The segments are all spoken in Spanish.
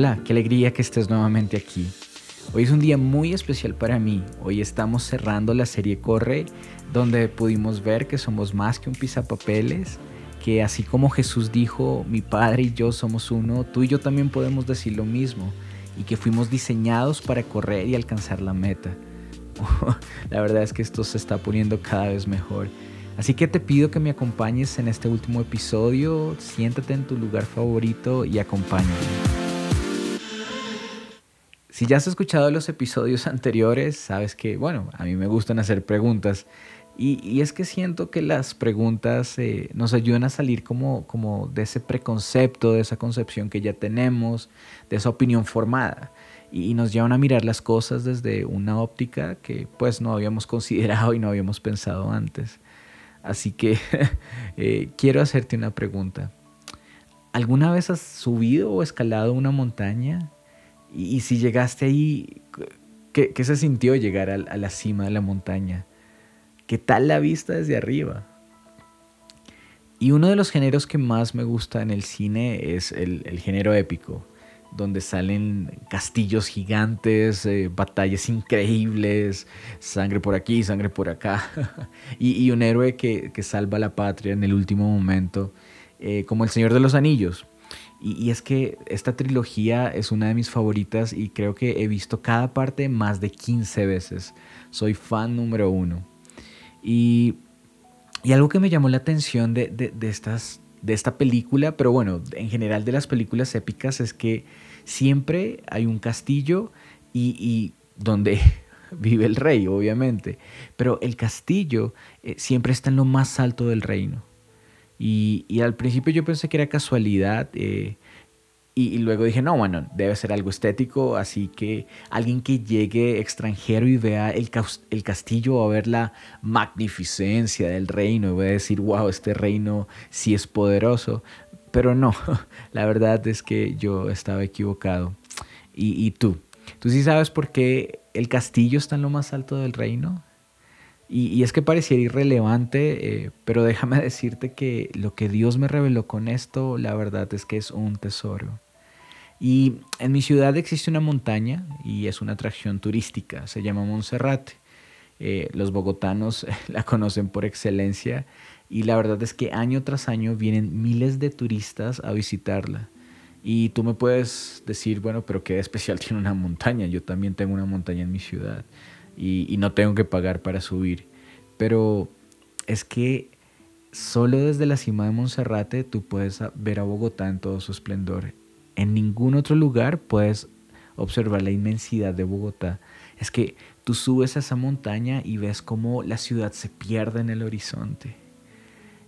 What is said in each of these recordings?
Hola, qué alegría que estés nuevamente aquí. Hoy es un día muy especial para mí. Hoy estamos cerrando la serie Corre, donde pudimos ver que somos más que un pisapapeles, que así como Jesús dijo, mi Padre y yo somos uno, tú y yo también podemos decir lo mismo, y que fuimos diseñados para correr y alcanzar la meta. la verdad es que esto se está poniendo cada vez mejor. Así que te pido que me acompañes en este último episodio, siéntate en tu lugar favorito y acompáñame. Si ya has escuchado los episodios anteriores, sabes que, bueno, a mí me gustan hacer preguntas. Y, es que siento que las preguntas eh, nos ayudan a salir como, como de ese preconcepto, de esa concepción que ya tenemos, de esa opinión formada. Y, nos llevan a mirar las cosas desde una óptica que pues no habíamos considerado y no habíamos pensado antes. Así que eh, quiero hacerte una pregunta. ¿Alguna vez has subido o escalado una montaña y, si llegaste ahí, ¿qué, se sintió llegar a, la cima de la montaña? ¿Qué tal la vista desde arriba? Y uno de los géneros que más me gusta en el cine es el, género épico, donde salen castillos gigantes, eh, batallas increíbles, sangre por aquí, sangre por acá, y, un héroe que, salva a la patria en el último momento, eh, como el Señor de los Anillos. Y, es que esta trilogía es una de mis favoritas y creo que he visto cada parte más de 15 veces. Soy fan número uno. Y, algo que me llamó la atención de, estas, de esta película, pero bueno, en general de las películas épicas, es que siempre hay un castillo y, donde vive el rey, obviamente. Pero el castillo eh, siempre está en lo más alto del reino. Y, al principio yo pensé que era casualidad. Eh, y, luego dije, no, bueno, debe ser algo estético. Así que alguien que llegue extranjero y vea el, castillo va a ver la magnificencia del reino y va a decir, wow, este reino sí es poderoso. Pero no, la verdad es que yo estaba equivocado. ¿Y, y tú? ¿Tú sí sabes por qué el castillo está en lo más alto del reino? Y, es que pareciera irrelevante, eh, pero déjame decirte que lo que Dios me reveló con esto, la verdad es que es un tesoro. Y en mi ciudad existe una montaña y es una atracción turística, se llama Monserrate. Eh, los bogotanos la conocen por excelencia y la verdad es que año tras año vienen miles de turistas a visitarla. Y tú me puedes decir, bueno, pero qué especial tiene una montaña. Yo también tengo una montaña en mi ciudad y, no tengo que pagar para subir. Pero es que solo desde la cima de Monserrate tú puedes ver a Bogotá en todo su esplendor. En ningún otro lugar puedes observar la inmensidad de Bogotá. Es que tú subes a esa montaña y ves cómo la ciudad se pierde en el horizonte.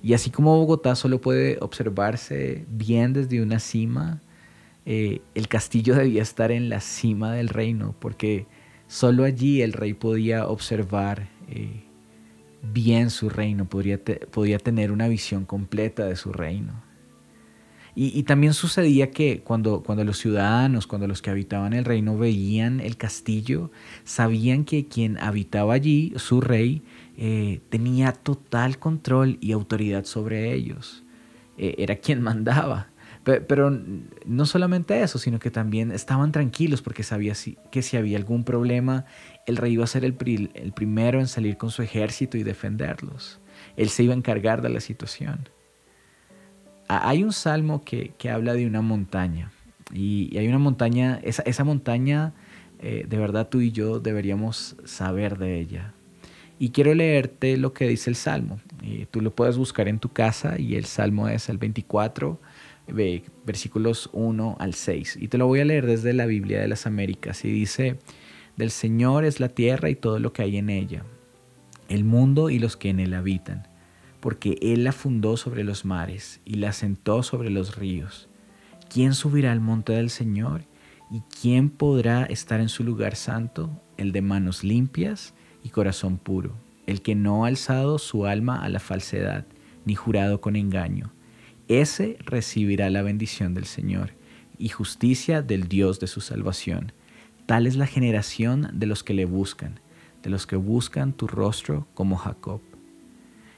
Y así como Bogotá solo puede observarse bien desde una cima, eh, el castillo debía estar en la cima del reino, porque Solo allí el rey podía observar eh, bien su reino, podía, tener una visión completa de su reino. Y, también sucedía que cuando, cuando los ciudadanos, cuando los que habitaban el reino veían el castillo, sabían que quien habitaba allí, su rey, eh, tenía total control y autoridad sobre ellos. Eh, era quien mandaba. Pero no solamente eso, sino que también estaban tranquilos porque sabía que si había algún problema, el rey iba a ser el, primero en salir con su ejército y defenderlos. Él se iba a encargar de la situación. Hay un salmo que, habla de una montaña y, hay una montaña, esa, montaña, eh, de verdad tú y yo deberíamos saber de ella. Y quiero leerte lo que dice el salmo. Y tú lo puedes buscar en tu casa y el salmo es el 24 versículos 1 al 6. Y te lo voy a leer desde la Biblia de las Américas. Y dice, del Señor es la tierra y todo lo que hay en ella, el mundo y los que en él habitan, porque Él la fundó sobre los mares y la sentó sobre los ríos. ¿Quién subirá al monte del Señor? ¿Y quién podrá estar en su lugar santo? El de manos limpias y corazón puro, el que no ha alzado su alma a la falsedad, ni jurado con engaño ese recibirá la bendición del Señor y justicia del Dios de su salvación. Tal es la generación de los que le buscan, de los que buscan tu rostro como Jacob.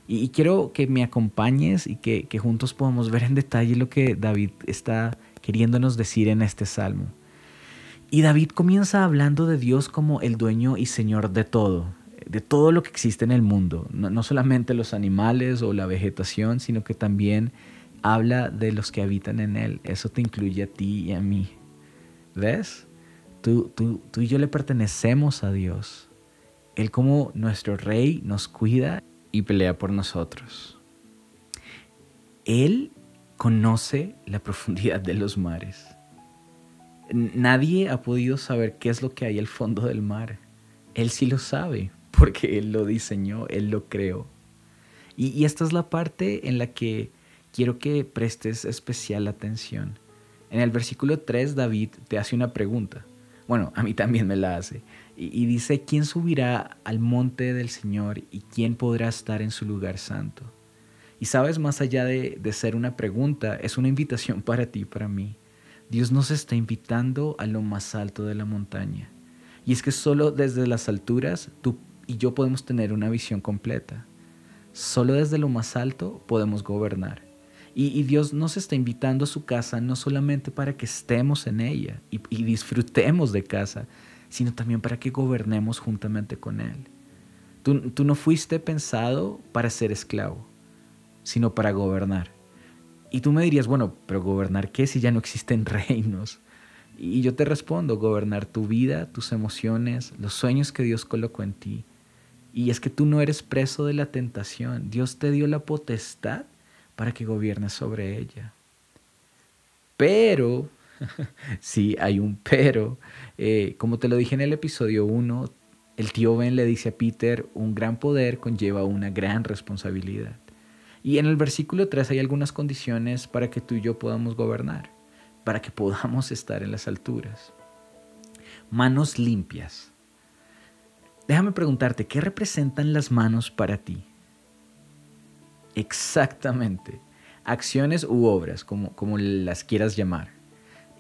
Y, quiero que me acompañes y que, juntos podamos ver en detalle lo que David está queriéndonos decir en este salmo. Y David comienza hablando de Dios como el dueño y señor de todo, de todo lo que existe en el mundo, no, solamente los animales o la vegetación, sino que también habla de los que habitan en él. Eso te incluye a ti y a mí. ¿Ves? Tú, tú, tú y yo le pertenecemos a Dios. Él como nuestro rey nos cuida y pelea por nosotros. Él conoce la profundidad de los mares. Nadie ha podido saber qué es lo que hay al fondo del mar. Él sí lo sabe, porque Él lo diseñó, Él lo creó. Y, y, esta es la parte en la que quiero que prestes especial atención. En el versículo 3, David te hace una pregunta. Bueno, a mí también me la hace. Y, y dice, ¿quién subirá al monte del Señor y quién podrá estar en su lugar santo? Y sabes, más allá de, de ser una pregunta, es una invitación para ti, para mí. Dios nos está invitando a lo más alto de la montaña. Y es que solo desde las alturas tú y yo podemos tener una visión completa. Solo desde lo más alto podemos gobernar. Y, Dios nos está invitando a su casa no solamente para que estemos en ella y, disfrutemos de casa, sino también para que gobernemos juntamente con Él. Tú no fuiste pensado para ser esclavo, sino para gobernar. Y tú me dirías, bueno, pero gobernar qué si ya no existen reinos? Y yo te respondo, gobernar tu vida, tus emociones, los sueños que Dios colocó en ti. Y es que tú no eres preso de la tentación. Dios te dio la potestad para que gobiernes sobre ella. Pero, sí, hay un pero. Eh, como te lo dije en el episodio 1, el tío Ben le dice a Peter, un gran poder conlleva una gran responsabilidad. Y en el versículo 3 hay algunas condiciones para que tú y yo podamos gobernar, para que podamos estar en las alturas. Manos limpias. Déjame preguntarte, ¿qué representan las manos para ti? Exactamente. Acciones u obras, como, como las quieras llamar.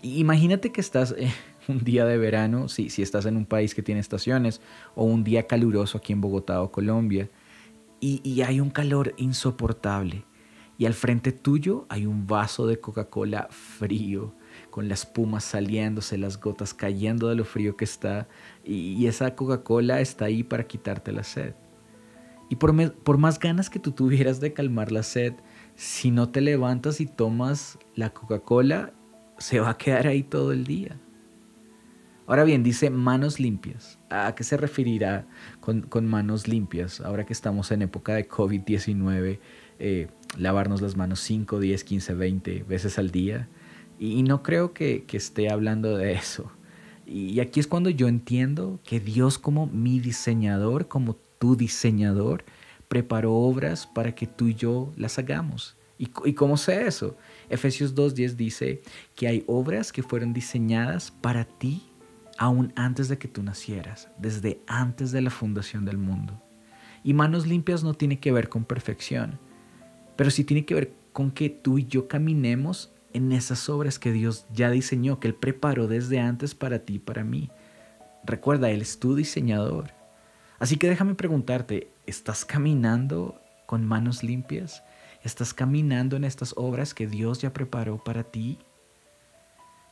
Imagínate que estás eh, un día de verano, si, si estás en un país que tiene estaciones, o un día caluroso aquí en Bogotá o Colombia, y, y hay un calor insoportable. Y al frente tuyo hay un vaso de Coca-Cola frío, con las espumas saliéndose, las gotas cayendo de lo frío que está, y esa Coca-Cola está ahí para quitarte la sed. Y por, más ganas que tú tuvieras de calmar la sed, si no te levantas y tomas la Coca-Cola, se va a quedar ahí todo el día. Ahora bien, dice manos limpias. ¿A qué se referirá con, manos limpias? Ahora que estamos en época de COVID-19, eh, lavarnos las manos 5, 10, 15, 20 veces al día. Y, no creo que esté hablando de eso. Y aquí es cuando yo entiendo que Dios como mi diseñador, como tu diseñador, preparó obras para que tú y yo las hagamos. ¿Y, cómo sé eso? Efesios 2.10 dice que hay obras que fueron diseñadas para ti aún antes de que tú nacieras, desde antes de la fundación del mundo. Y manos limpias no tiene que ver con perfección, pero sí tiene que ver con que tú y yo caminemos en esas obras que Dios ya diseñó, que Él preparó desde antes para ti y para mí. Recuerda, Él es tu diseñador. Así que déjame preguntarte, ¿estás caminando con manos limpias? ¿Estás caminando en estas obras que Dios ya preparó para ti?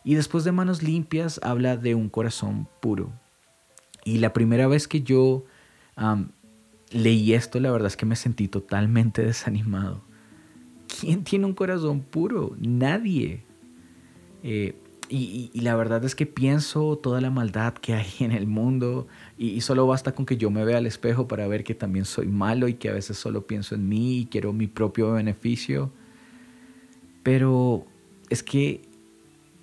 Y después de manos limpias habla de un corazón puro. Y la primera vez que yo leí esto, la verdad es que me sentí totalmente desanimado. ¿Quién tiene un corazón puro? Nadie. Eh, y, la verdad es que pienso toda la maldad que hay en el mundo y, solo basta con que yo me vea al espejo para ver que también soy malo y que a veces solo pienso en mí y quiero mi propio beneficio. Pero es que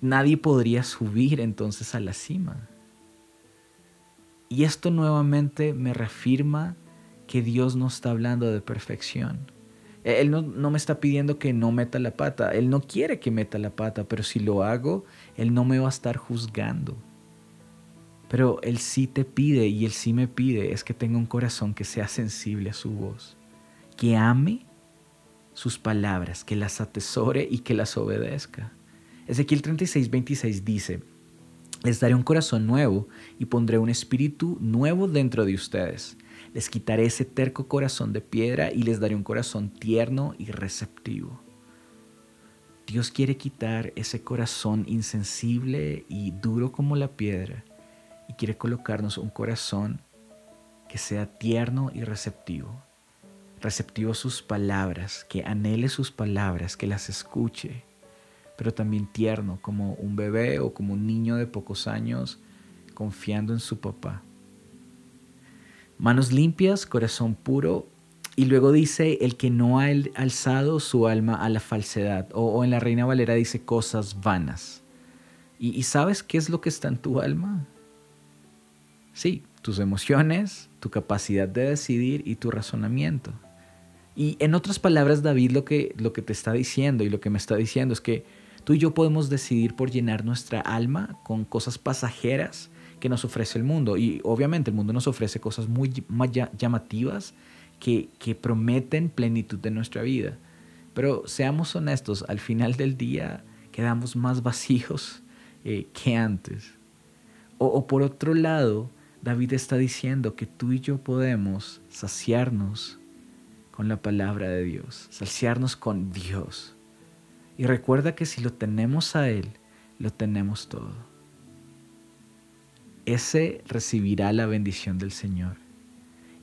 nadie podría subir entonces a la cima. Y esto nuevamente me reafirma que Dios no está hablando de perfección. Él no, no, me está pidiendo que no meta la pata. Él no quiere que meta la pata, pero si lo hago, Él no me va a estar juzgando. Pero Él sí te pide y Él sí me pide es que tenga un corazón que sea sensible a su voz, que ame sus palabras, que las atesore y que las obedezca. Ezequiel 36, 26 dice, les daré un corazón nuevo y pondré un espíritu nuevo dentro de ustedes les quitaré ese terco corazón de piedra y les daré un corazón tierno y receptivo. Dios quiere quitar ese corazón insensible y duro como la piedra y quiere colocarnos un corazón que sea tierno y receptivo. Receptivo a sus palabras, que anhele sus palabras, que las escuche, pero también tierno como un bebé o como un niño de pocos años confiando en su papá. Manos limpias, corazón puro y luego dice, el que no ha alzado su alma a la falsedad. O, en la Reina Valera dice cosas vanas. ¿Y, sabes qué es lo que está en tu alma? Sí, tus emociones, tu capacidad de decidir y tu razonamiento. Y en otras palabras, David lo que, lo que te está diciendo y lo que me está diciendo es que tú y yo podemos decidir por llenar nuestra alma con cosas pasajeras que nos ofrece el mundo. Y obviamente el mundo nos ofrece cosas muy llamativas que, prometen plenitud de nuestra vida. Pero seamos honestos, al final del día quedamos más vacíos eh, que antes. O, por otro lado, David está diciendo que tú y yo podemos saciarnos con la palabra de Dios, saciarnos con Dios. Y recuerda que si lo tenemos a Él, lo tenemos todo. Ese recibirá la bendición del Señor.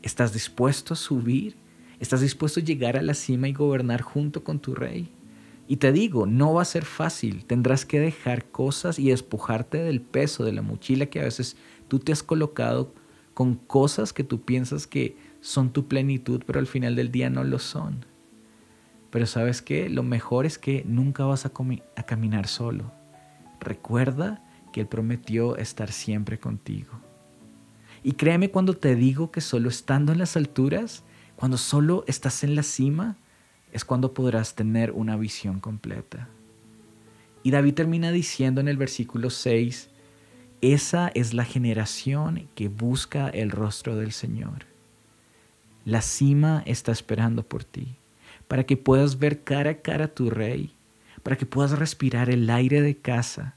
¿Estás dispuesto a subir? ¿Estás dispuesto a llegar a la cima y gobernar junto con tu rey? Y te digo, no va a ser fácil. Tendrás que dejar cosas y despojarte del peso de la mochila que a veces tú te has colocado con cosas que tú piensas que son tu plenitud, pero al final del día no lo son. Pero sabes qué? Lo mejor es que nunca vas a, a caminar solo. Recuerda que Él prometió estar siempre contigo. Y créeme cuando te digo que solo estando en las alturas, cuando solo estás en la cima, es cuando podrás tener una visión completa. Y David termina diciendo en el versículo 6, esa es la generación que busca el rostro del Señor. La cima está esperando por ti, para que puedas ver cara a cara a tu rey, para que puedas respirar el aire de casa,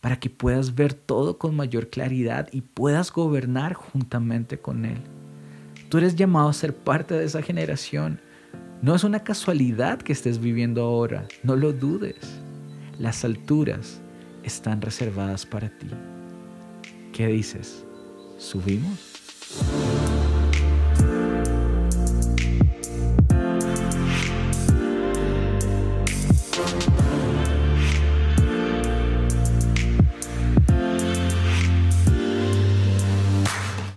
para que puedas ver todo con mayor claridad y puedas gobernar juntamente con Él. Tú eres llamado a ser parte de esa generación. No es una casualidad que estés viviendo ahora, no lo dudes. Las alturas están reservadas para ti. ¿Qué dices? ¿Subimos?